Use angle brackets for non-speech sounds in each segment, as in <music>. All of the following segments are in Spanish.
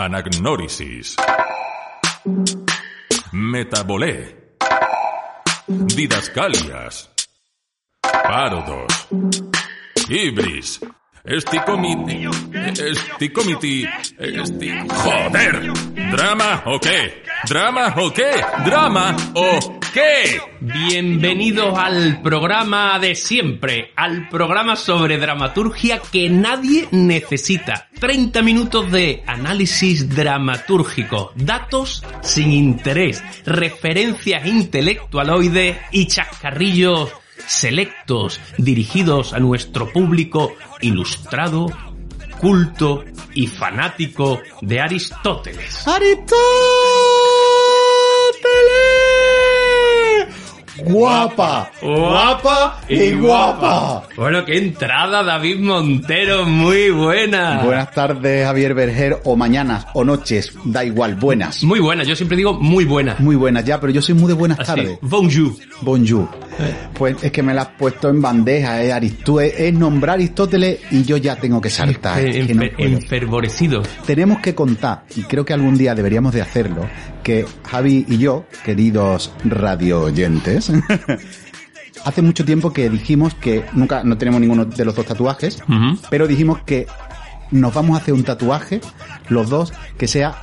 Anagnórisis. Metabolé. Didascalias. Parodos. Ibris. Esticomiti. Esticomiti. Esti... ¡Joder! ¿Drama o qué? ¿Drama o qué? ¿Drama o qué? Bienvenidos al programa de siempre, al programa sobre dramaturgia que nadie necesita. 30 minutos de análisis dramatúrgico, datos sin interés, referencias intelectualoides y chascarrillos selectos dirigidos a nuestro público ilustrado, culto y fanático de Aristóteles. ¡Aristóteles! Guapa, guapa y guapa. Bueno, qué entrada, David Montero, muy buena. Buenas tardes, Javier Berger, o mañanas, o noches, da igual, buenas. Muy buena, yo siempre digo muy buena. Muy buenas ya, pero yo soy muy de buenas Así, tardes. bonjour. Bonjour. Pues es que me la has puesto en bandeja, eh, Aristú- es nombrar Aristóteles y yo ya tengo que saltar. es que no enfervorecido. Tenemos que contar, y creo que algún día deberíamos de hacerlo, que Javi y yo, queridos radio oyentes, <laughs> hace mucho tiempo que dijimos que nunca no tenemos ninguno de los dos tatuajes, pero dijimos que nos vamos a hacer un tatuaje, los dos, que sea,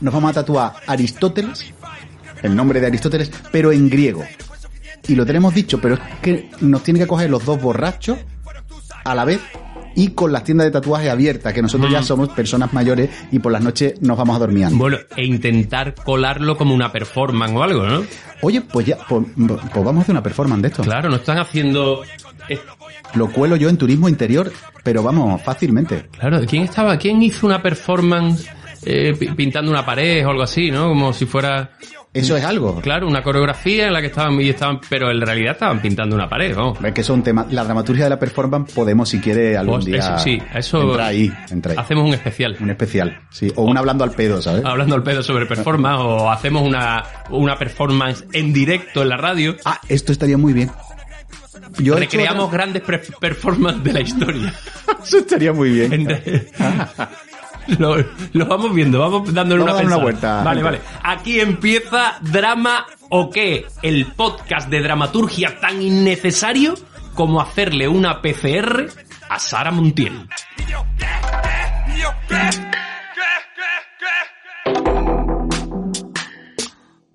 nos vamos a tatuar Aristóteles, el nombre de Aristóteles, pero en griego. Y lo tenemos dicho, pero es que nos tiene que coger los dos borrachos a la vez y con las tiendas de tatuaje abiertas, que nosotros ya somos personas mayores y por las noches nos vamos a dormir antes. Bueno, e intentar colarlo como una performance o algo, ¿no? Oye, pues ya, pues, pues vamos a hacer una performance de esto. Claro, no están haciendo... Lo cuelo yo en turismo interior, pero vamos, fácilmente. Claro, ¿quién estaba? ¿Quién hizo una performance eh, pi- pintando una pared o algo así, ¿no? Como si fuera... Eso es algo. Claro, una coreografía en la que estaban y estaban, pero en realidad estaban pintando una pared, vamos. Es que eso es un tema. La dramaturgia de la performance podemos, si quiere, algún Pues día. eso, sí, eso Entra ahí, entra ahí. hacemos un especial. Un especial, sí. O un hablando al pedo, ¿sabes? Hablando al pedo sobre performance o hacemos una, una performance en directo en la radio. Ah, esto estaría muy bien. Yo he Recreamos otra- grandes performances de la historia. <laughs> Eso estaría muy bien. <laughs> <laughs> Lo, lo vamos viendo, vamos dándole Vamos una, dar una vuelta, Vale, gente. vale. Aquí empieza Drama o qué, el podcast de dramaturgia tan innecesario como hacerle una PCR a Sara Montiel.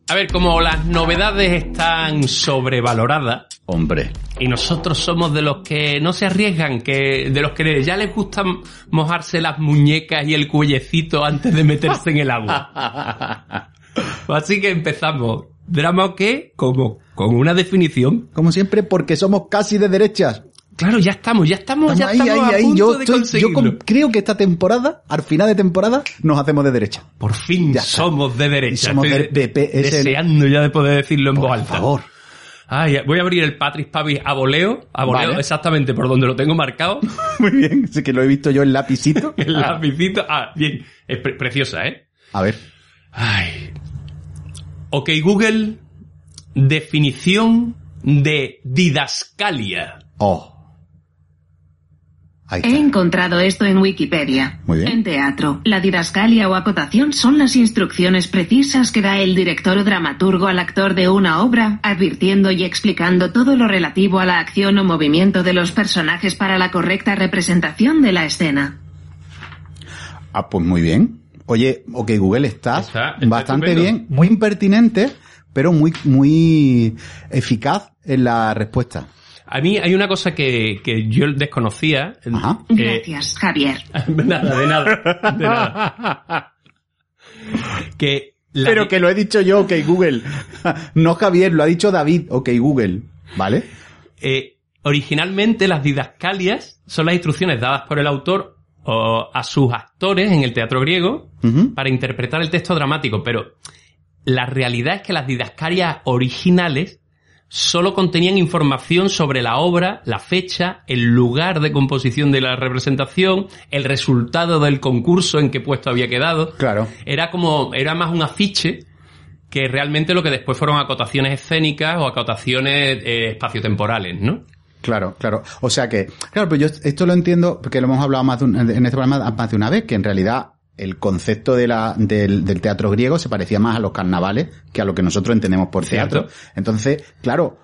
A ver, como las novedades están sobrevaloradas, Hombre. y nosotros somos de los que no se arriesgan, que de los que ya les gusta mojarse las muñecas y el cuellecito antes de meterse en el agua. <laughs> Así que empezamos. ¿Drama o qué? Como con una definición. Como siempre, porque somos casi de derechas. Claro, ya estamos, ya estamos, ya Estamos ahí, estamos ahí, a ahí. punto Yo, de estoy- yo con- creo que esta temporada, al final de temporada, nos hacemos de derecha. Por fin Ya está. somos de derecha. Somos Estoy de- de- de- es el- deseando ya de poder decirlo en voz Por alta. favor. Ay, voy a abrir el Patrick Pavis a voleo, a voleo Vale. exactamente por donde lo tengo marcado. <laughs> Muy bien. Así que lo he visto yo en lapicito. <laughs> El lapicito. Ah, bien. Es pre- preciosa, ¿eh? A ver. Ay. Ok, Google. Definición de didascalia. Oh. Ahí He encontrado esto en Wikipedia. Muy bien. En teatro, la didascalia o acotación son las instrucciones precisas que da el director o dramaturgo al actor de una obra, advirtiendo y explicando todo lo relativo a la acción o movimiento de los personajes para la correcta representación de la escena. Ah, pues muy bien. Oye, ok, Google está, Está- está bastante estupendo. bien, muy impertinente, pero muy, muy eficaz en la respuesta. A mí hay una cosa que, que yo desconocía. Ajá. Eh, Gracias, Javier. <laughs> nada, de nada. De nada. <laughs> que la Pero que lo he dicho yo, ok, Google. <laughs> no Javier, lo ha dicho David, ok, Google. ¿Vale? eh, originalmente las didascalias son las instrucciones dadas por el autor o a sus actores en el teatro griego para interpretar el texto dramático, pero la realidad es que las didascalias originales solo contenían información sobre la obra, la fecha, el lugar de composición de la representación, el resultado del concurso en qué puesto había quedado. Claro. Era como, era más un afiche que realmente lo que después fueron acotaciones escénicas o acotaciones eh, espaciotemporales, ¿no? Claro, claro. O sea que, claro, pero yo esto lo entiendo porque lo hemos hablado más de un- en este programa más de una vez, que en realidad el concepto de la, del, del teatro griego se parecía más a los carnavales que a lo que nosotros entendemos por teatro. Entonces, claro,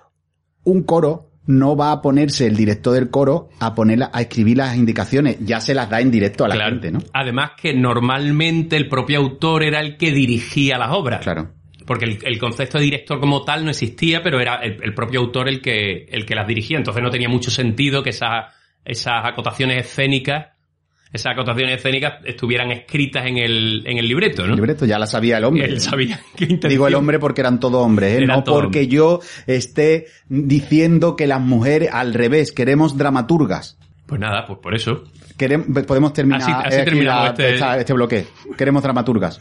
un coro no va a ponerse el director del coro a poner, a escribir las indicaciones, ya se las da en directo a la Claro. gente, ¿no? Además que normalmente el propio autor era el que dirigía las obras. Claro. Porque el, el concepto de director como tal no existía, pero era el, el propio autor el que, el que las dirigía. Entonces no tenía mucho sentido que esas, esas acotaciones escénicas, esas acotaciones escénicas estuvieran escritas en el, en el libreto, ¿no? El libreto ya la sabía el hombre. Él sabía <laughs> qué intención. Digo el hombre porque eran todos hombres, ¿eh? Eran no porque yo esté diciendo que las mujeres, al revés, queremos dramaturgas. Pues nada, pues por eso. Queremos, podemos terminar Así- así eh, aquí terminamos la- este- esta- este bloque. Queremos dramaturgas.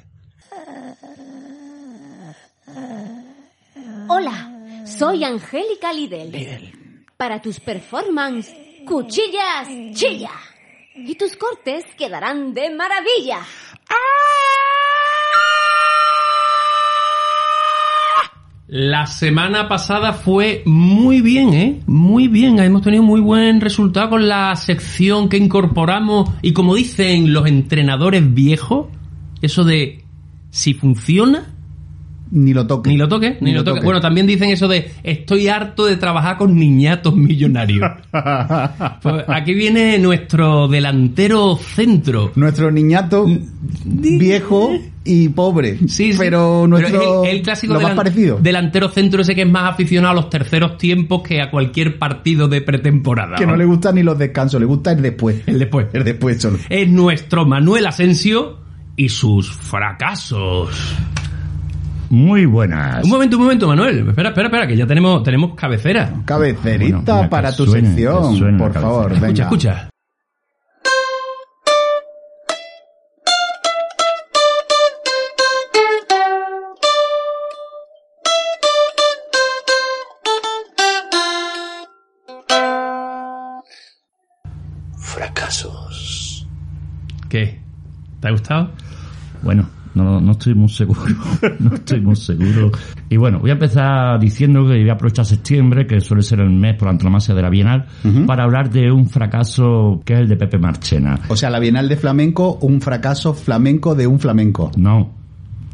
Hola, soy Angélica Lidl. Para tus performances, cuchillas, chilla. Y tus cortes quedarán de maravilla. La semana pasada fue muy bien, ¿eh? Muy bien. Hemos tenido muy buen resultado con la sección que incorporamos. Y como dicen los entrenadores viejos, eso de si funciona, Ni lo toque. ni lo toque, ni, lo toque. Bueno, también dicen eso de estoy harto de trabajar con niñatos millonarios. <laughs> Pues aquí viene nuestro delantero centro. Nuestro niñato viejo y pobre. Sí, sí. Pero nuestro. es el, el clásico lo más parecido. delantero centro ese que es más aficionado a los terceros tiempos que a cualquier partido de pretemporada. Que no le gustan ni los descansos, le gusta el después. El después. El después solo. Es nuestro Manuel Asensio y sus fracasos. Muy buenas. Un momento, un momento, Manuel. Espera, espera, espera, que ya tenemos, tenemos cabecera. Cabecerita Bueno, para tu suene, sección, por favor. Escucha, venga. escucha. Fracasos. ¿Qué? ¿Te ha gustado? Bueno, no, no estoy muy seguro. <laughs> no estoy muy seguro. Y bueno, voy a empezar diciendo que voy a aprovechar septiembre, que suele ser el mes por antonomasia de la Bienal, para hablar de un fracaso que es el de Pepe Marchena. O sea, la Bienal de Flamenco, un fracaso flamenco de un flamenco. No.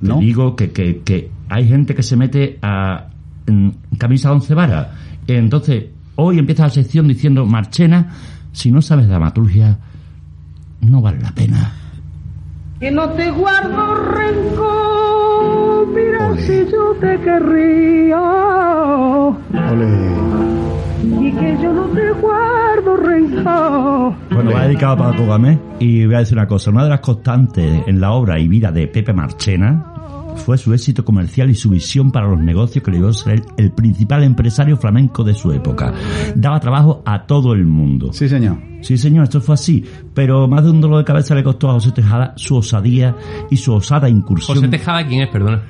¿No? Te digo que, que, que hay gente que se mete a en camisa once varas. Entonces, hoy empieza la sección diciendo, Marchena, si no sabes dramaturgia, no vale la pena. Que no te guardo rencor, mira si yo te querría. Ole. Y que yo no te guardo rencor. Bueno, va dedicado para Paco Gamés y voy a decir una cosa. Una de las constantes en la obra y vida de Pepe Marchena fue su éxito comercial y su visión para los negocios que le dio a ser el, el principal empresario flamenco de su época. Daba trabajo a todo el mundo. Sí, señor. Sí, señor, esto fue así. Pero más de un dolor de cabeza le costó a José Tejada su osadía y su osada incursión. José Tejada, ¿quién es? Perdona.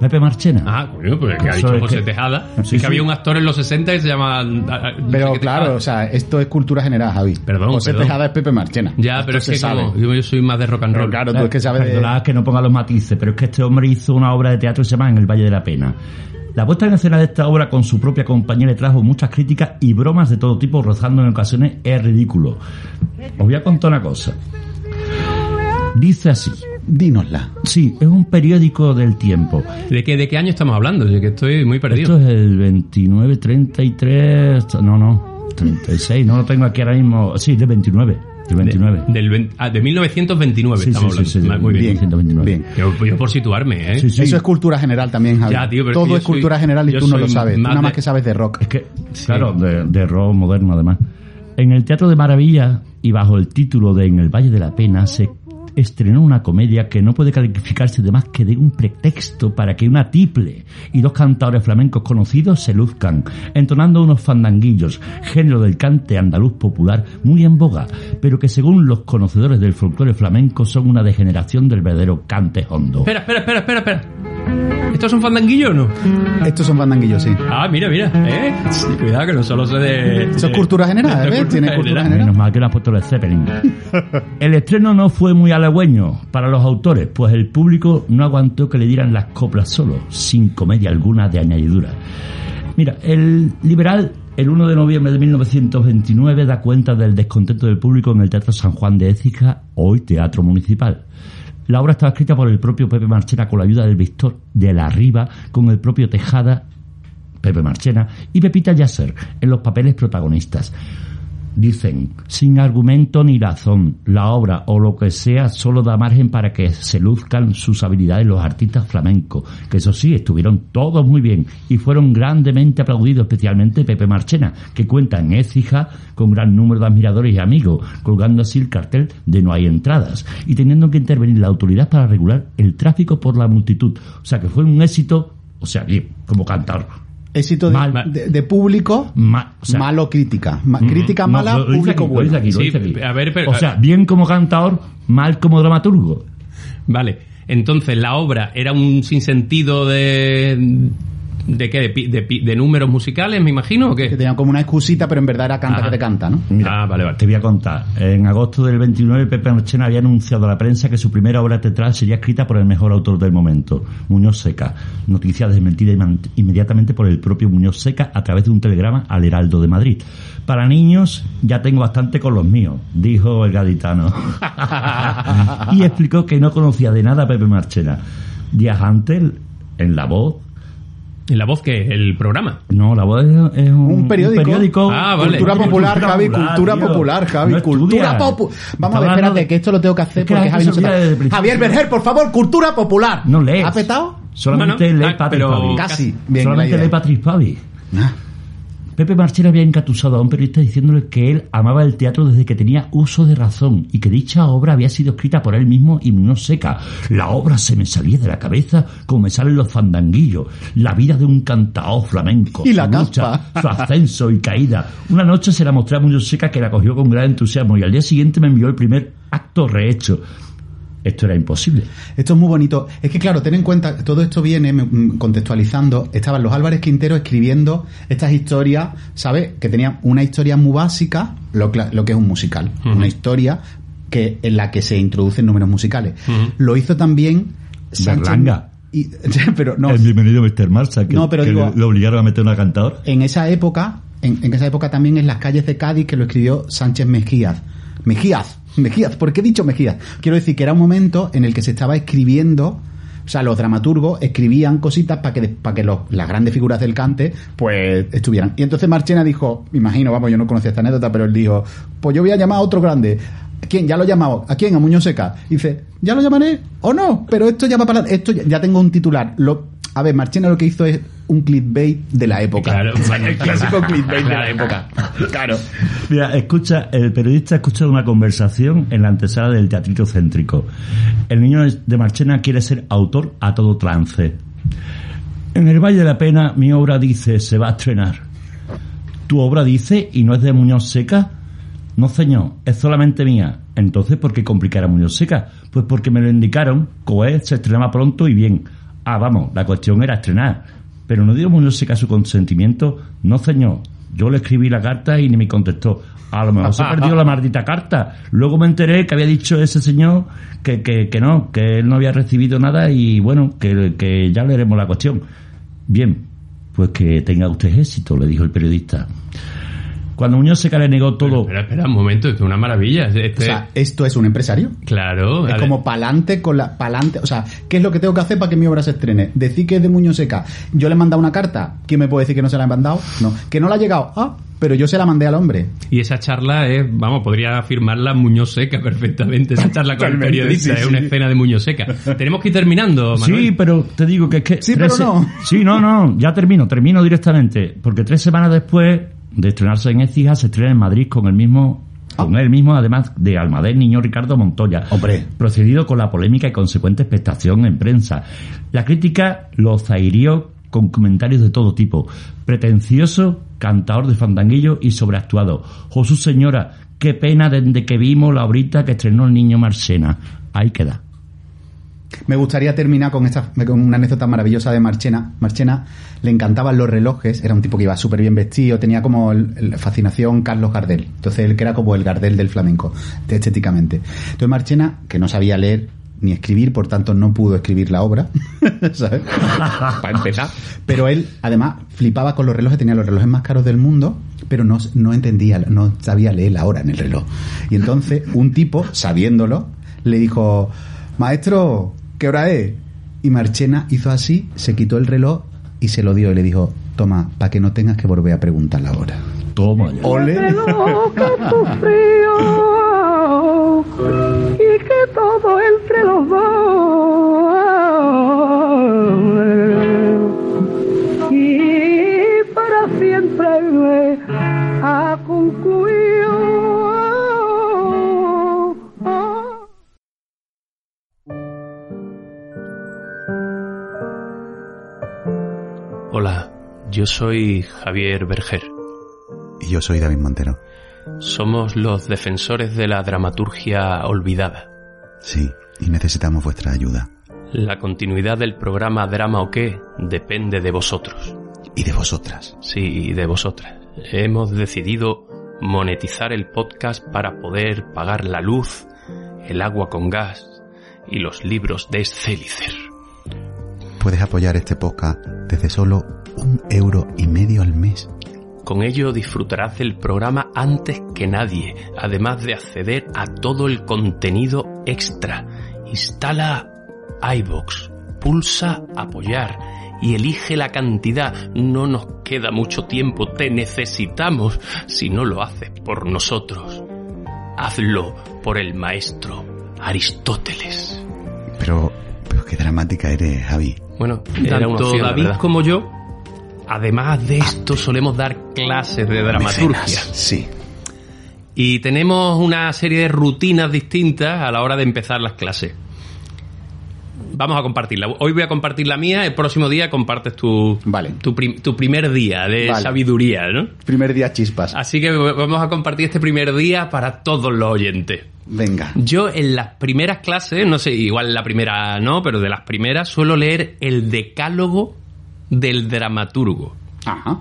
Pepe Marchena. Ah, coño, pues que ha dicho José que- Tejada. Sí, que sí. había un actor en los 60 que se llama... ah, ah, no Pero claro, o sea, esto es cultura general, Javi. Perdón, José perdón. Tejada es Pepe Marchena. Ya, Esto pero es que sabe. como yo, soy más de rock and Pero roll. claro, tú es que sabes de... Perdonad que no ponga los matices, pero es que este hombre hizo una obra de teatro que se llama En el Valle de la Pena. La puesta en escena de esta obra con su propia compañía le trajo muchas críticas y bromas de todo tipo, rozando en ocasiones es ridículo. Os voy a contar una cosa. Dice así. Dínosla. Sí, es un periódico del tiempo. ¿De qué, ¿De qué año estamos hablando? Yo que estoy muy perdido. Esto es el 29, 33... No, no, 36, no lo tengo aquí ahora mismo. Sí, del 29. Del 29. De, del ven- ah, de 1929 Sí, estamos sí, sí, hablando. sí, Muy bien. Bien, 1929. bien. Yo, yo por situarme, ¿eh? Sí, sí. Eso es cultura general también, Javi. Ya, tío, pero es Todo es soy- cultura general y tú no lo sabes. Tú nada más de- que sabes de rock. Es que, claro, de, de rock moderno además. En el Teatro de Maravilla y bajo el título de En el Valle de la Pena se estrenó una comedia que no puede calificarse de más que de un pretexto para que una tiple y dos cantadores flamencos conocidos se luzcan, entonando unos fandanguillos, género del cante andaluz popular muy en boga, pero que según los conocedores del folclore flamenco son una degeneración del verdadero cante hondo. Espera, espera, espera, espera, espera. ¿Esto es un fandanguillo o no? Estos son fandanguillos, sí. Ah, mira, mira, ¿eh? Cuidado que no solo sé de... Eso es cultura general, <laughs> ¿ves? Tiene cultura general. Menos mal que no has puesto el Zeppelin. <laughs> El estreno no fue muy halagüeño para los autores, pues el público no aguantó que le dieran las coplas solo, sin comedia alguna de añadidura. Mira, el liberal, el 1 de noviembre de 1929, da cuenta del descontento del público en el Teatro San Juan de Écija, hoy Teatro Municipal. La obra estaba escrita por el propio Pepe Marchena con la ayuda del Víctor de la Riva, con el propio Tejada, Pepe Marchena y Pepita Yasser en los papeles protagonistas. Dicen, sin argumento ni razón, la obra o lo que sea solo da margen para que se luzcan sus habilidades los artistas flamencos, que eso sí, estuvieron todos muy bien y fueron grandemente aplaudidos, especialmente Pepe Marchena, que cuenta en Écija con gran número de admiradores y amigos, colgando así el cartel de no hay entradas y teniendo que intervenir la autoridad para regular el tráfico por la multitud. O sea que fue un éxito, o sea, bien, como cantar. Éxito de, Mal. de- de público, Ma- o sea, malo crítica. Ma- crítica no, mala, lo- público aquí, bueno. aquí, Sí, aquí. a ver, pero- o sea, bien como cantador, mal como dramaturgo. Vale. Entonces, la obra era un sinsentido de. ¿De qué? ¿De, de de números musicales, me imagino? ¿O Que tenían como una excusita, pero en verdad era canta Ajá. que te canta, ¿no? Mira, Ah, vale, vale. Te voy a contar. En agosto del 29, Pepe Marchena había anunciado a la prensa que su primera obra teatral sería escrita por el mejor autor del momento, Muñoz Seca. Noticia desmentida inmediatamente por el propio Muñoz Seca a través de un telegrama al Heraldo de Madrid. Para niños, ya tengo bastante con los míos, dijo el gaditano. <laughs> y explicó que no conocía de nada a Pepe Marchena. Días antes, en La Voz, ¿En la voz que ¿El programa? no, La Voz es, es un, Un periódico. Ah, vale. Cultura popular, Javi, cultura tío. popular, Javi, No cultura popular. Vamos a ver, espérate, de- que esto lo tengo que hacer Es porque Javi no se está-. Javier Berger, por favor, cultura popular. No lees. ¿Ha petado? Solamente No, no. lee Ah, Patrick pero- Pavi. Casi. Bien, Solamente lee Patrick Pavi. Pepe Marchena había encatusado a un periodista diciéndole que él amaba el teatro desde que tenía uso de razón y que dicha obra había sido escrita por él mismo y no seca. La obra se me salía de la cabeza como me salen los fandanguillos. La vida de un cantaor flamenco. Y la su lucha, su ascenso y caída. Una noche se la mostré a Muñoz Seca que la cogió con gran entusiasmo y al día siguiente me envió el primer acto rehecho. Esto era imposible. Esto es muy bonito. Es que, claro, ten en cuenta, todo esto viene mm, contextualizando. Estaban los Álvarez Quintero escribiendo estas historias, ¿sabes? Que tenían una historia muy básica, lo, lo que es un musical. Una historia que en la que se introducen números musicales. Lo hizo también Sánchez. Berlanga. Y, <laughs> pero no, El bienvenido Mr. Marsa, que, No, pero que digo- le, le obligaron a meter una cantadora. en esa época, en, en esa época también en las calles de Cádiz que lo escribió Sánchez Mejías. Mejías, Mejías, ¿por qué he dicho Mejías? Quiero decir que era un momento en el que se estaba escribiendo, o sea, los dramaturgos escribían cositas para que, para que las grandes figuras del cante, pues, estuvieran. Y entonces Marchena dijo, me imagino, vamos, yo no conocía esta anécdota, pero él dijo, pues yo voy a llamar a otro grande. ¿A ¿Quién? Ya lo he llamado. ¿A quién? A Muñoz Seca. Dice, ¿ya lo llamaré o no? Pero esto ya va para... Esto ya, ya tengo un titular. Lo, a ver, Marchena lo que hizo es un clickbait de la época. Claro, <laughs> el clásico clickbait de la época. Claro. Mira, escucha, el periodista ha escuchado una conversación en la antesala del teatrito céntrico. El niño de Marchena quiere ser autor a todo trance. En el Valle de la Pena, mi obra dice, se va a estrenar. ¿Tu obra dice y no es de Muñoz Seca? No, señor, es solamente mía. Entonces, ¿por qué complicar a Muñoz Seca? Pues porque me lo indicaron, Coed se estrenaba pronto y bien. Ah, vamos, la cuestión era estrenar. Pero no dio Muñoz su consentimiento. No, señor, yo le escribí la carta y ni me contestó. A lo mejor se <laughs> perdió la maldita carta. Luego me enteré que había dicho ese señor que, que, que no, que él no había recibido nada y bueno, que, que ya leeremos la cuestión. Bien, pues que tenga usted éxito, le dijo el periodista. Cuando Muñoz Seca le negó todo, Espera, espera, un momento, esto es una maravilla. Este- O sea, esto es un empresario. claro. Es como pa'lante con la pa'lante, o sea, ¿qué es lo que tengo que hacer para que mi obra se estrene? Decir que es de Muñoz Seca. Yo le he mandado una carta, ¿quién me puede decir que no se la he mandado? No, que no la ha llegado. Ah, pero yo se la mandé al hombre. Y esa charla es, vamos, podría afirmarla Muñoz Seca perfectamente. Esa charla con el periodista sí, es sí. una escena de Muñoz Seca. Tenemos que ir terminando, Manuel. Sí, pero te digo que es que... Sí, pero no. Sí, no, no, ya termino, termino directamente. Porque tres semanas después de estrenarse en Écija, se estrena en Madrid con el mismo... Con él mismo, además de Almadén Niño Ricardo Montoya. Hombre. Procedido con la polémica y consecuente expectación en prensa. La crítica lo zahirió con comentarios de todo tipo. Pretencioso, cantador de fandanguillo y sobreactuado. Jesús señora, qué pena desde que vimos la horita que estrenó el niño Marchena. Ahí queda. Me gustaría terminar con esta con una anécdota maravillosa de Marchena. Marchena le encantaban los relojes, era un tipo que iba súper bien vestido, tenía como el- el- fascinación Carlos Gardel. Entonces él que era como el Gardel del flamenco, estéticamente. Entonces Marchena, que no sabía leer ni escribir, por tanto no pudo escribir la obra, <laughs> ¿sabes? <laughs> Para empezar. Pero él, además, flipaba con los relojes, tenía los relojes más caros del mundo, pero no, no entendía, no sabía leer la hora en el reloj. Y entonces un tipo, sabiéndolo, le dijo, maestro, ¿qué hora es? Y Marchena hizo así, se quitó el reloj y se lo dio y le dijo, toma, para que no tengas que volver a preguntar la hora. Toma ya. Ole. y que todo entre los dos Hola, yo soy Javier Berger. Y yo soy David Montero. Somos los defensores de la dramaturgia olvidada. Sí, y necesitamos vuestra ayuda. La continuidad del programa Drama o qué depende de vosotros. Y de vosotras. Sí, de vosotras. Hemos decidido monetizar el podcast para poder pagar la luz, el agua con gas y los libros de Scelicer. Puedes apoyar este podcast desde solo un euro y medio al mes. Con ello disfrutarás del programa antes que nadie, además de acceder a todo el contenido extra. Instala iBox, pulsa apoyar y elige la cantidad. No nos queda mucho tiempo, te necesitamos si no lo haces por nosotros. Hazlo por el maestro Aristóteles. Pero, pero qué dramática eres, Javi. Bueno, Era una tanto opción, David como yo, además de esto, solemos dar clases de dramaturgia. Mecenas, Sí. Y tenemos una serie de rutinas distintas a la hora de empezar las clases. Vamos a compartirla. Hoy voy a compartir la mía, el próximo día compartes tu, Vale. tu, prim- tu primer día de Vale. sabiduría, ¿no? Primer día chispas. Así que vamos a compartir este primer día para todos los oyentes. Venga. Yo en las primeras clases, no sé, igual la primera no, pero de las primeras suelo leer el decálogo del dramaturgo. Ajá.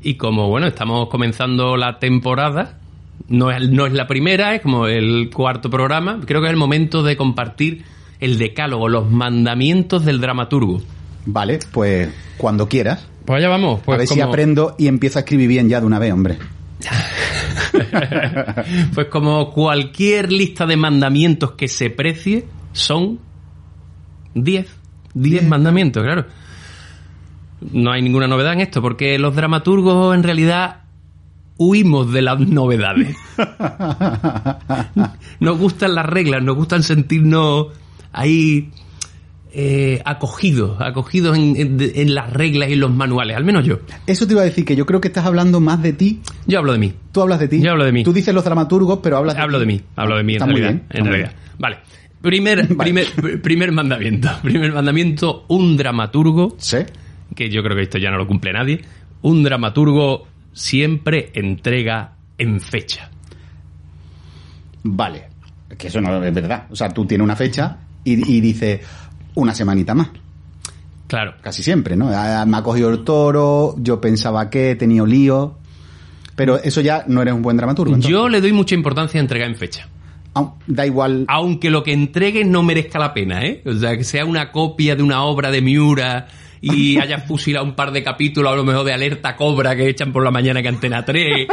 Y como, bueno, estamos comenzando la temporada, no es, no es la primera, es como el cuarto programa, creo que es el momento de compartir el decálogo, los mandamientos del dramaturgo. Vale, pues cuando quieras. Pues allá vamos. Pues a ver si como- aprendo y empiezo a escribir bien ya de una vez, hombre. <laughs> pues como cualquier lista de mandamientos que se precie, son 10. 10 mandamientos, claro. No hay ninguna novedad en esto, porque los dramaturgos en realidad huimos de las novedades. <laughs> Nos gustan las reglas, nos gustan sentirnos ahí eh, acogidos, acogidos en, en- en las reglas y en los manuales, al menos yo. Eso te iba a decir que yo creo que estás hablando más de ti. Yo hablo de mí. Tú hablas de ti. Yo hablo de mí. Tú dices los dramaturgos, pero hablas de Hablo de mí, hablo de mí en realidad. bien, en realidad. <laughs> Vale. Primer, primer, pr- primer mandamiento. <laughs> Primer mandamiento, un dramaturgo. Sí. que yo creo que esto ya no lo cumple nadie, un dramaturgo siempre entrega en fecha. Vale. Es que eso no es verdad. O sea, tú tienes una fecha y, y dices una semanita más. Claro. Casi siempre, ¿no? Ah, Me ha cogido el toro, yo pensaba que he tenido lío. Pero eso ya no eres un buen dramaturgo. entonces. Yo le doy mucha importancia a entregar en fecha. Au- Da igual. Aunque lo que entregues no merezca la pena, ¿eh? O sea, que sea una copia de una obra de Miura y <laughs> hayas fusilado un par de capítulos, a lo mejor de Alerta Cobra que echan por la mañana que Antena 3,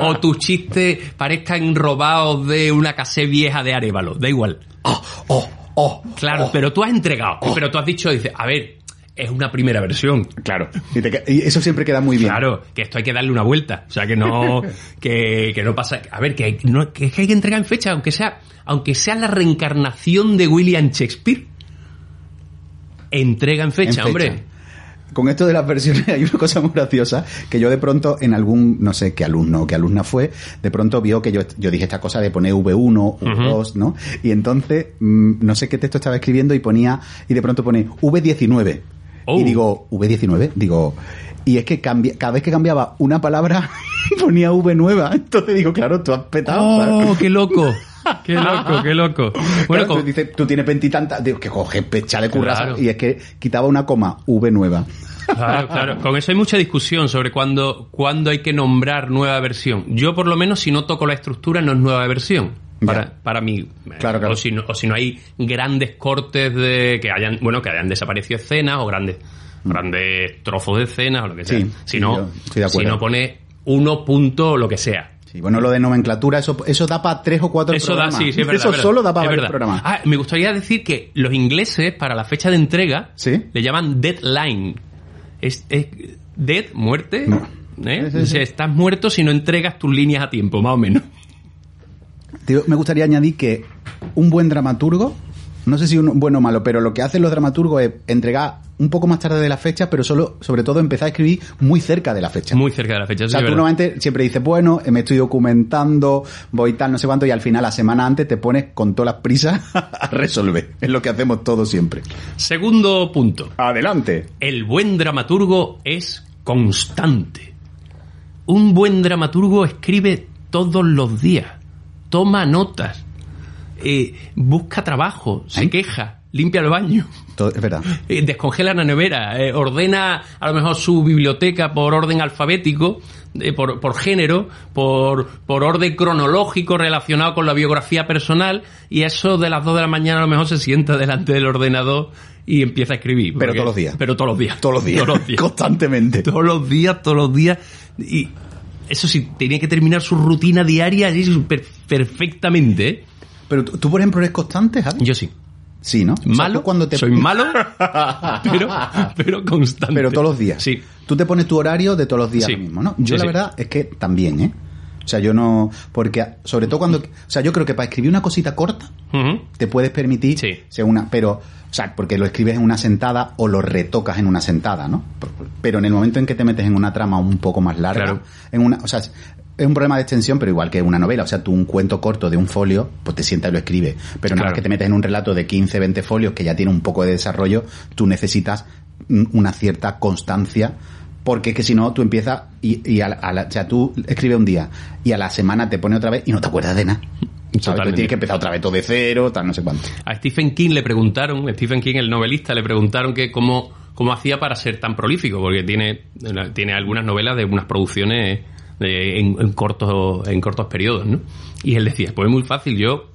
o tus chistes parezcan robados de una casé vieja de Arevalo, da igual. Oh, oh, oh. Claro, oh. pero tú has entregado, pero tú has dicho, dices, a ver, es una primera versión. Claro. Y, te que- y eso siempre queda muy bien. Claro, que esto hay que darle una vuelta. O sea, que no, <laughs> que, que no pasa. A ver, que, hay- no, que hay que entregar en fecha, aunque sea, aunque sea la reencarnación de William Shakespeare. Entrega en fecha, En fecha. hombre. Con esto de las versiones <laughs> hay una cosa muy graciosa que yo de pronto en algún, no sé qué alumno o qué alumna fue, de pronto vio que yo, yo dije esta cosa de poner V1, V2, ¿no? Y entonces, mm, no sé qué texto estaba escribiendo y ponía, y de pronto pone V19. Oh. Y digo, V19, digo, y es que cambia, cada vez que cambiaba una palabra <laughs> ponía V nueva. Entonces digo, claro, tú has petado. ¡Oh, ¿sabes? qué loco! <laughs> <laughs> ¡Qué loco, qué loco! Bueno, Claro, tú dices, tú tienes veintitantas, digo, que coge pecha de curras, Claro. y es que quitaba una coma, V nueva. Claro, claro. Con eso hay mucha discusión sobre cuándo, cuándo hay que nombrar nueva versión. Yo, por lo menos, si no toco la estructura, no es nueva versión. Para, para mí. Claro, claro. O si, no, o si no hay grandes cortes de que hayan, bueno, que hayan desaparecido escenas o grandes, grandes trozos de escenas o lo que sea. Mm. Sí, si no, yo si no pone uno punto lo que sea. Sí, bueno, lo de nomenclatura, eso, eso da para tres o cuatro Eso da, sí, sí, es verdad. Eso verdad. solo da para varios programas. Ah, me gustaría decir que los ingleses, para la fecha de entrega, Sí. le llaman deadline. Es, es dead, muerte. No. ¿eh? Sí, O sea, estás muerto si no entregas tus líneas a tiempo, más o menos. Tío, me gustaría añadir que un buen dramaturgo, no sé si un bueno o malo, pero lo que hacen los dramaturgos es entregar un poco más tarde de la fecha, pero solo, sobre todo, empezar a escribir muy cerca de la fecha. Muy cerca de la fecha. o sea, sí tú normalmente siempre dices, bueno, me estoy documentando, voy tal, no sé cuánto, y al final, la semana antes, te pones con todas las prisas <laughs> a resolver. Es lo que hacemos todos siempre. Segundo punto. Adelante. El buen dramaturgo es constante. Un buen dramaturgo escribe todos los días, toma notas, eh, busca trabajo, se ¿Eh? queja, limpia el baño, Todo- es verdad. eh, descongela la nevera, eh, ordena a lo mejor su biblioteca por orden alfabético, eh, por, por género, por, por orden cronológico relacionado con la biografía personal, y eso de las 2 de la mañana a lo mejor se sienta delante del ordenador y empieza a escribir. Pero todos los días. Pero todos los días. Todos los días. <laughs> Todos los días. Constantemente. Todos los días, todos los días. Y eso sí, tenía que terminar su rutina diaria perfectamente. Pero tú, por ejemplo, eres constante, Javi. Yo sí. Sí, ¿no? O sea, Malo, cuando te... soy malo, <laughs> pero, pero constante. Pero todos los días. Sí. Tú te pones tu horario de todos los días Sí. lo mismo, ¿no? Yo Sí, la verdad es que también, ¿eh? O sea, yo no... Porque, sobre todo cuando... O sea, yo creo que para escribir una cosita corta, te puedes permitir Sí. una... Pero, o sea, porque lo escribes en una sentada o lo retocas en una sentada, ¿no? Pero en el momento en que te metes en una trama un poco más larga, Claro. en una... O sea, es un problema de extensión, pero igual que una novela. O sea, tú un cuento corto de un folio, pues te sientas y lo escribes. Pero nada Claro. más que te metes en un relato de 15, 20 folios que ya tiene un poco de desarrollo, tú necesitas una cierta constancia. Porque es que si no, tú empiezas y, y a la- a la- o sea, tú escribes un día y a la semana te pone otra vez y no te acuerdas de nada. Tienes que empezar otra vez todo de cero, tal, no sé cuánto. A Stephen King le preguntaron, Stephen King, el novelista, le preguntaron que cómo, cómo hacía para ser tan prolífico, porque tiene, tiene algunas novelas de unas producciones de- en, en cortos, en cortos periodos, ¿no? Y él decía, pues es muy fácil, yo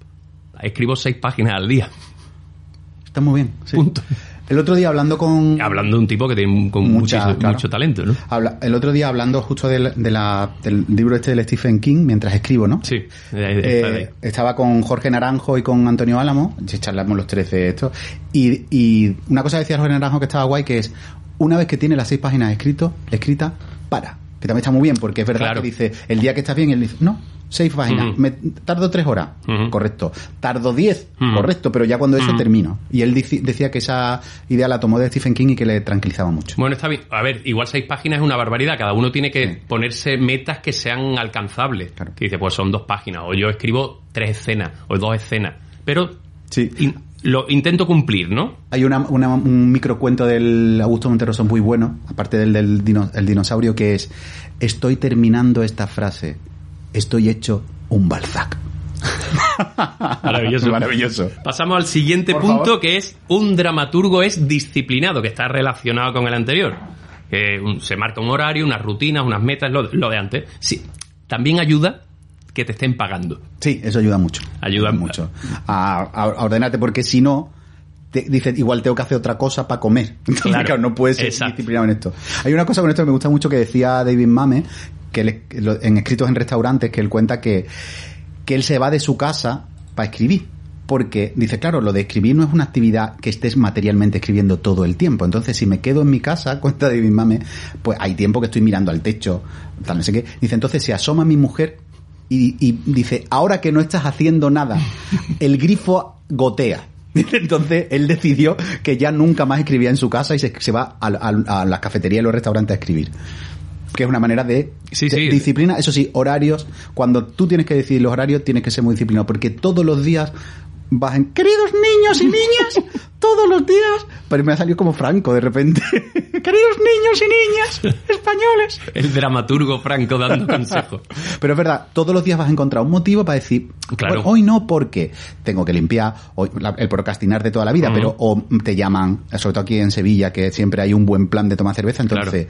escribo seis páginas al día. Está muy bien. sí. Punto. El otro día hablando con... Hablando de un tipo que tiene con Mucha, muchísimo- claro. mucho talento, ¿no? Habla- el otro día hablando justo del, de la- del libro este del Stephen King, mientras escribo, ¿no? Sí. Eh, estaba con Jorge Naranjo y con Antonio Álamo, charlamos los tres de esto, y, y una cosa decía Jorge Naranjo que estaba guay, que es, una vez que tiene las seis páginas escrito, escritas, para. Que también está muy bien, porque es verdad Claro. que dice, el día que estás bien, él dice, no, seis páginas, me tardo tres horas, correcto. Tardo diez, correcto, pero ya cuando eso termino. Y él decía que esa idea la tomó de Stephen King y que le tranquilizaba mucho. Bueno, está bien. A ver, igual seis páginas es una barbaridad. Cada uno tiene que Sí. ponerse metas que sean alcanzables. Claro. Que dice, pues son dos páginas. O yo escribo tres escenas. O dos escenas. Pero Sí. in- lo intento cumplir, ¿no? Hay una, una- un microcuento del Augusto Monterroso muy bueno, aparte del del dino- el dinosaurio, que es Estoy terminando esta frase. Estoy hecho un Balzac. <laughs> Maravilloso. Maravilloso. Pasamos al siguiente Por punto, favor. que es un dramaturgo es disciplinado, que está relacionado con el anterior. Que un- se marca un horario, unas rutinas, unas metas, lo, lo de antes. Sí, también ayuda que te estén pagando. Sí, eso ayuda mucho. Ayuda mucho. A, ordenarte, porque si no, te, dices, igual tengo que hacer otra cosa para comer. <laughs> Entonces, Claro. claro, no puedes ser Exacto. disciplinado en esto. Hay una cosa con esto que me gusta mucho que decía David Mame, que él- en escritos en restaurantes, que él cuenta que, que él se va de su casa para escribir. Porque dice, claro, lo de escribir no es una actividad que estés materialmente escribiendo todo el tiempo. Entonces, si me quedo en mi casa, <laughs> cuenta David Mame, pues hay tiempo que estoy mirando al techo, tal, no sé qué. Dice, entonces se asoma mi mujer y, y dice, ahora que no estás haciendo nada, el grifo gotea. <laughs> Entonces él decidió que ya nunca más escribía en su casa y se, se va a, a- a las cafeterías y los restaurantes a escribir. Que es una manera de, Sí, de sí. disciplina. Eso sí, horarios. Cuando tú tienes que decidir los horarios, tienes que ser muy disciplinado. Porque todos los días vas en, queridos niños y niñas, todos los días. Pero me ha salido como Franco de repente. <laughs> queridos niños y niñas <laughs> españoles. El dramaturgo franco dando <laughs> consejos. Pero es verdad, todos los días vas a encontrar un motivo para decir, Claro. "Bueno, hoy no porque tengo que limpiar, hoy, la- el procrastinar de toda la vida, pero o te llaman, sobre todo aquí en Sevilla, que siempre hay un buen plan de tomar cerveza, entonces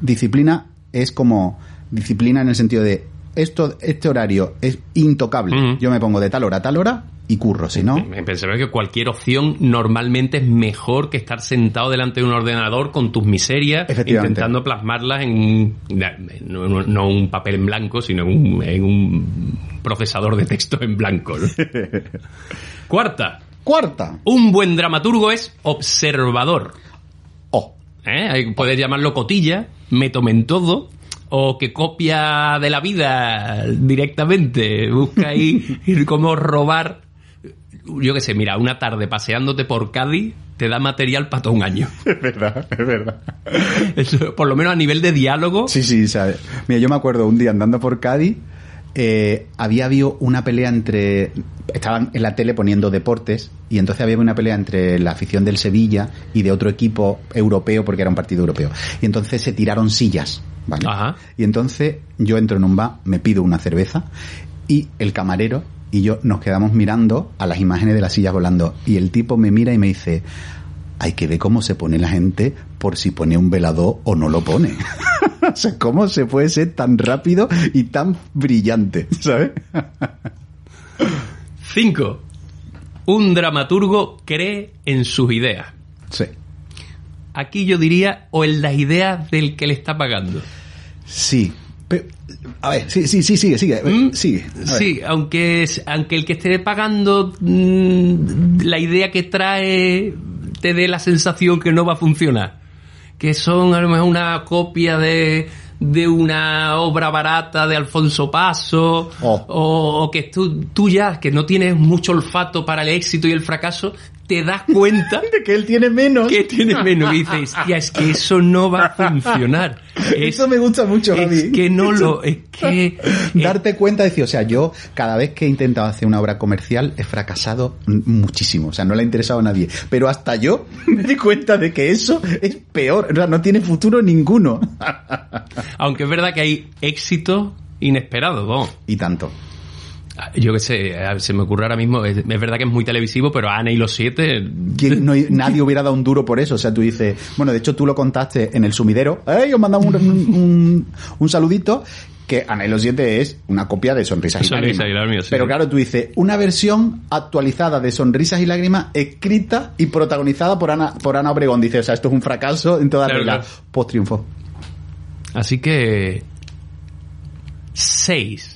disciplina es como disciplina en el sentido de esto, este horario es intocable. Yo me pongo de tal hora a tal hora y curro. Si no, Me Pensaba que cualquier opción normalmente es mejor que estar sentado delante de un ordenador con tus miserias, intentando plasmarlas en no, no- no un papel en blanco, sino en un, en un procesador de texto en blanco. ¿no? <laughs> Cuarta, cuarta. un buen dramaturgo es observador. Oh, ¿eh? Ahí Puedes llamarlo cotilla, me tomen todo, o que copia de la vida directamente. Busca ahí <laughs> cómo robar. Yo qué sé, mira, una tarde paseándote por Cádiz te da material para todo un año. <laughs> es verdad, es verdad. <laughs> Eso, por lo menos a nivel de diálogo. Sí, sí, sabe. Mira, yo me acuerdo un día andando por Cádiz, eh, había habido una pelea entre. Estaban en la tele poniendo deportes, y entonces había una pelea entre la afición del Sevilla y de otro equipo europeo, porque era un partido europeo. Y entonces se tiraron sillas, ¿vale? Ajá. Y entonces yo entro en un bar, me pido una cerveza, y el camarero y yo nos quedamos mirando a las imágenes de las sillas volando. Y el tipo me mira y me dice. Hay que ver cómo se pone la gente por si pone un velador o no lo pone. <laughs> o sea, ¿cómo se puede ser tan rápido y tan brillante? <laughs> ¿Sabes? Cinco. Un dramaturgo cree en sus ideas. sí. Aquí yo diría, o en las ideas del que le está pagando. Sí. A ver, sí, sí, sí, sigue, sigue. ¿Mm? Sigue. Sí, aunque, es- aunque el que esté pagando mm, la idea que trae te dé la sensación que no va a funcionar. Que son a lo mejor una copia de, de una obra barata de Alfonso Paso, Oh. o, o que tú, tú ya, que no tienes mucho olfato para el éxito y el fracaso, te das cuenta <laughs> De que él tiene menos. que tienes menos. Y dices, hostia, es que eso no va a funcionar. <laughs> Es, Eso me gusta mucho, Javi. es que no lo, es que... <laughs> Darte cuenta de decir, o sea, yo cada vez que he intentado hacer una obra comercial he fracasado muchísimo, o sea, no le ha interesado a nadie, pero hasta yo me di cuenta de que eso es peor, o sea, no tiene futuro ninguno. Aunque es verdad que hay éxitos inesperados, vamos. y tanto. Yo qué sé, se me ocurre ahora mismo, es, es verdad que es muy televisivo, pero Ana y los siete... ¿Quién- no- <laughs> nadie hubiera dado un duro por eso, o sea, tú dices, bueno, de hecho tú lo contaste en el sumidero, ¡Ey! Os mandamos un, un, un saludito, que Ana y los siete es una copia de Sonrisas y Lágrimas. y Lágrimas, sí. Pero claro, tú dices, una versión actualizada de Sonrisas y Lágrimas escrita y protagonizada por Ana, por Ana Obregón. Dice, o sea, esto es un fracaso en toda Claro, regla. claro. Post triunfo. Así que... Seis.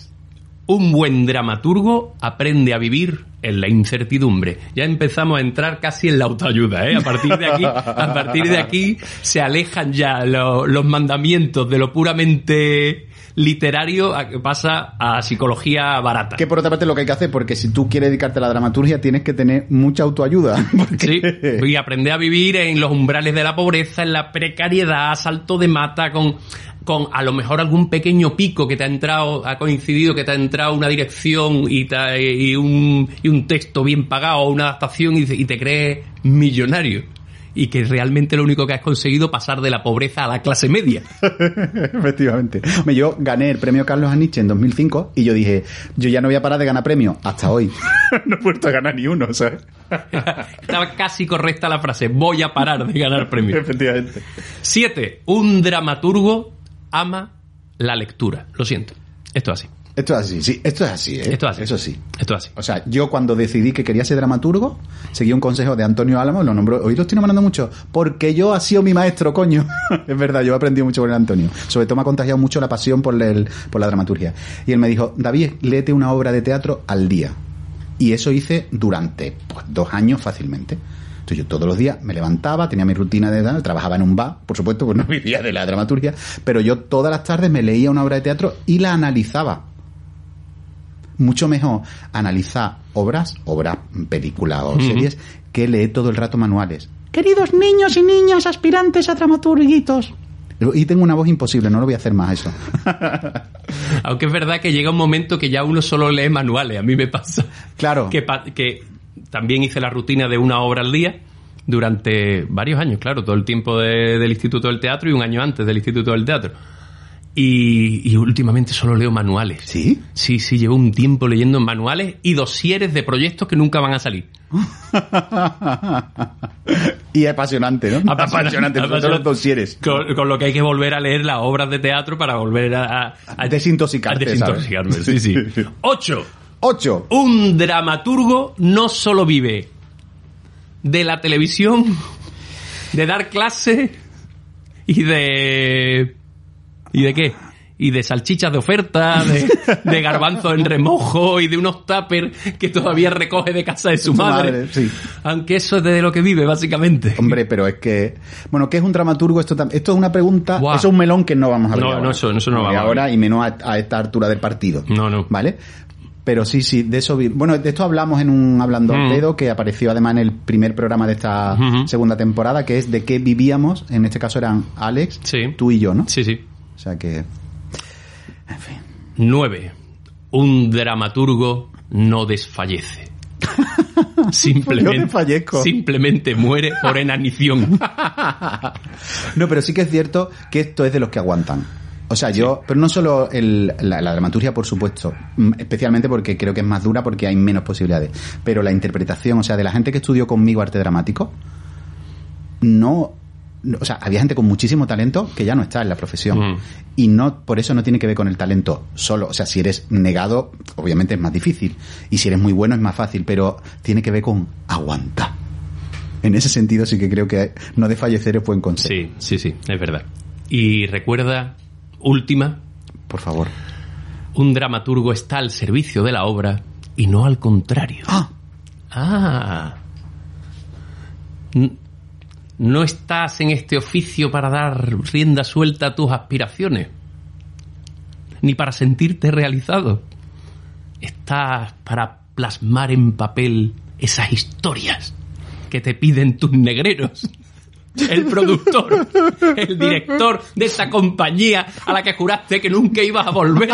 Un buen dramaturgo aprende a vivir en la incertidumbre. Ya empezamos a entrar casi en la autoayuda, ¿eh? A partir de aquí, a partir de aquí se alejan ya lo- los mandamientos de lo puramente literario a que pasa a psicología barata. Que por otra parte es lo que hay que hacer, porque si tú quieres dedicarte a la dramaturgia tienes que tener mucha autoayuda. <laughs> Sí, y aprender a vivir en los umbrales de la pobreza, en la precariedad, salto de mata, con, con a lo mejor algún pequeño pico que te ha entrado, ha coincidido que te ha entrado una dirección y, te- y, un, y un texto bien pagado, una adaptación y, te- y te crees millonario. Y que realmente lo único que has conseguido pasar de la pobreza a la clase media. <laughs> Efectivamente. Yo gané el premio Carlos Aniche en 2005 y yo dije, yo ya no voy a parar de ganar premios hasta hoy. <laughs> no he vuelto a ganar ni uno, ¿sabes? <laughs> Estaba casi correcta la frase, voy a parar de ganar premios. Efectivamente. Siete, un dramaturgo ama la lectura. Lo siento, esto es así. Esto es así, sí, esto es así, ¿eh? Esto es así. Eso sí. Esto es así. O sea, yo cuando decidí que quería ser dramaturgo, seguí un consejo de Antonio Álamo, lo nombró, hoy lo estoy nombrando mucho, porque yo ha sido mi maestro, coño. <laughs> es verdad, yo he aprendido mucho con el Antonio. Sobre todo me ha contagiado mucho la pasión por, el- por la dramaturgia. Y él me dijo, David, léete una obra de teatro al día. Y eso hice durante pues, dos años fácilmente. Entonces yo todos los días me levantaba, tenía mi rutina de edad, trabajaba en un bar, por supuesto, pues no <laughs> vivía de la dramaturgia, pero yo todas las tardes me leía una obra de teatro y la analizaba mucho mejor analizar obras, obras, películas o series, que leer todo el rato manuales. Queridos niños y niñas aspirantes a dramaturguitos. Y tengo una voz imposible, no lo voy a hacer más eso. <laughs> Aunque es verdad que llega un momento que ya uno solo lee manuales. A mí me pasa Claro. que, pa- que también hice la rutina de una obra al día durante varios años, claro, todo el tiempo de- del Instituto del Teatro y un año antes del Instituto del Teatro. Y, y últimamente solo leo manuales. ¿Sí? Sí, sí, llevo un tiempo leyendo manuales y dosieres de proyectos que nunca van a salir. <laughs> y apasionante, ¿no? Apasionante, sobre todo los dosieres. Con, con lo que hay que volver a leer las obras de teatro para volver a, a- a- desintoxicarme. Sí, sí. <laughs> Ocho. 8. Un dramaturgo no solo vive de la televisión, de dar clase y de... ¿Y de qué? Y de salchichas de oferta, de, de garbanzo en remojo y de unos tuppers que todavía recoge de casa de su madre. madre, sí. Aunque eso es de lo que vive, básicamente. Hombre, pero es que... Bueno, ¿qué es un dramaturgo? Esto, esto es una pregunta... Eso es un melón que no vamos a abrir No, ahora. no, eso- eso no vamos a ahora y menos a, a esta altura del partido. No, no. ¿Vale? Pero sí, sí, de eso... vi- Bueno, de esto hablamos en un Hablando al Mm. Dedo, que apareció además en el primer programa de esta segunda temporada, que es de qué vivíamos. En este caso eran Alex, Sí. tú y yo, ¿no? Sí, sí. O sea que... En fin. 9. Un dramaturgo no desfallece. <laughs> Simplemente, simplemente muere por enanición. <laughs> No, pero sí que es cierto que esto es de los que aguantan. O sea, yo, pero no solo el- la, la dramaturgia, por supuesto, mm, especialmente porque creo que es más dura porque hay menos posibilidades, pero la interpretación, o sea, de la gente que estudió conmigo arte dramático, no, o sea, había gente con muchísimo talento que ya no está en la profesión. Mm. Y no, por eso no tiene que ver con el talento solo. O sea, si eres negado, obviamente es más difícil. Y si eres muy bueno es más fácil, pero tiene que ver con aguantar. En ese sentido sí que creo que no de fallecer es buen consejo. Sí, sí, sí, es verdad. Y recuerda, última, Por favor. un dramaturgo está al servicio de la obra y no al contrario. Ah, Ah. No estás en este oficio para dar rienda suelta a tus aspiraciones, ni para sentirte realizado. Estás para plasmar en papel esas historias que te piden tus negreros. El productor, el director de esa compañía a la que juraste que nunca ibas a volver,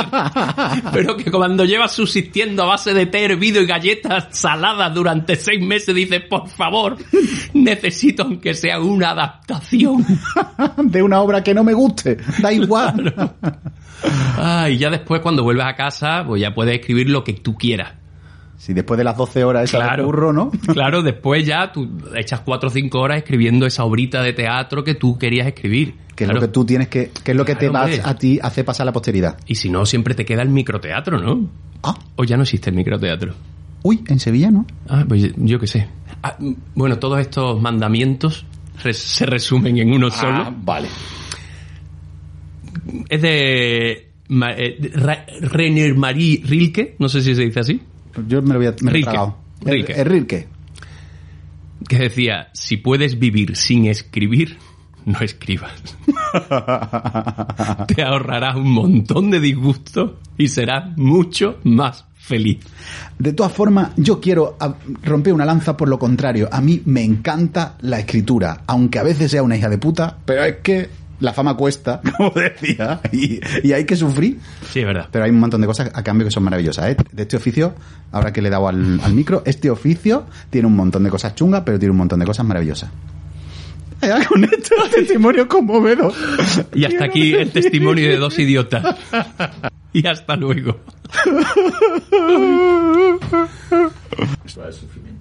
pero que cuando llevas subsistiendo a base de té hervido y galletas saladas durante seis meses dices, por favor, necesito aunque sea una adaptación. de una obra que no me guste. Da igual. Ah, y ya después cuando vuelves a casa, pues ya puedes escribir lo que tú quieras. Si después de las 12 horas esa Claro. de curro, ¿no? <laughs> Claro, después ya tú echas cuatro o cinco horas escribiendo esa obrita de teatro que tú querías escribir. Que es lo que tú tienes que, que es lo que te Claro, va hombre. a ti hacer pasar a la posteridad. Y si no, siempre te queda el microteatro, ¿no? Ah, O ya no existe el microteatro. uy, en Sevilla, ¿no? Ah, pues yo qué sé. Ah, bueno, todos estos mandamientos res- se resumen en uno solo. vale. Es de eh, Rainer Marie Rilke, no sé si se dice así, Yo me lo voy a me lo he Rilke. Rilke. Rilke. que decía, si puedes vivir sin escribir, no escribas. <laughs> Te ahorrarás un montón de disgusto y serás mucho más feliz. De todas formas, yo quiero romper una lanza por lo contrario. A mí me encanta la escritura, aunque a veces sea una hija de puta, pero es que la fama cuesta, <laughs> como decía, y, y hay que sufrir. Sí, es verdad. Pero hay un montón de cosas a cambio que son maravillosas. ¿eh? De este oficio, ahora que le he dado al, al micro, este oficio tiene un montón de cosas chungas, pero tiene un montón de cosas maravillosas. Ya, Con esto, testimonio conmovedor. Y hasta aquí el testimonio de dos idiotas. <laughs> Y hasta luego. Eso es sufrimiento.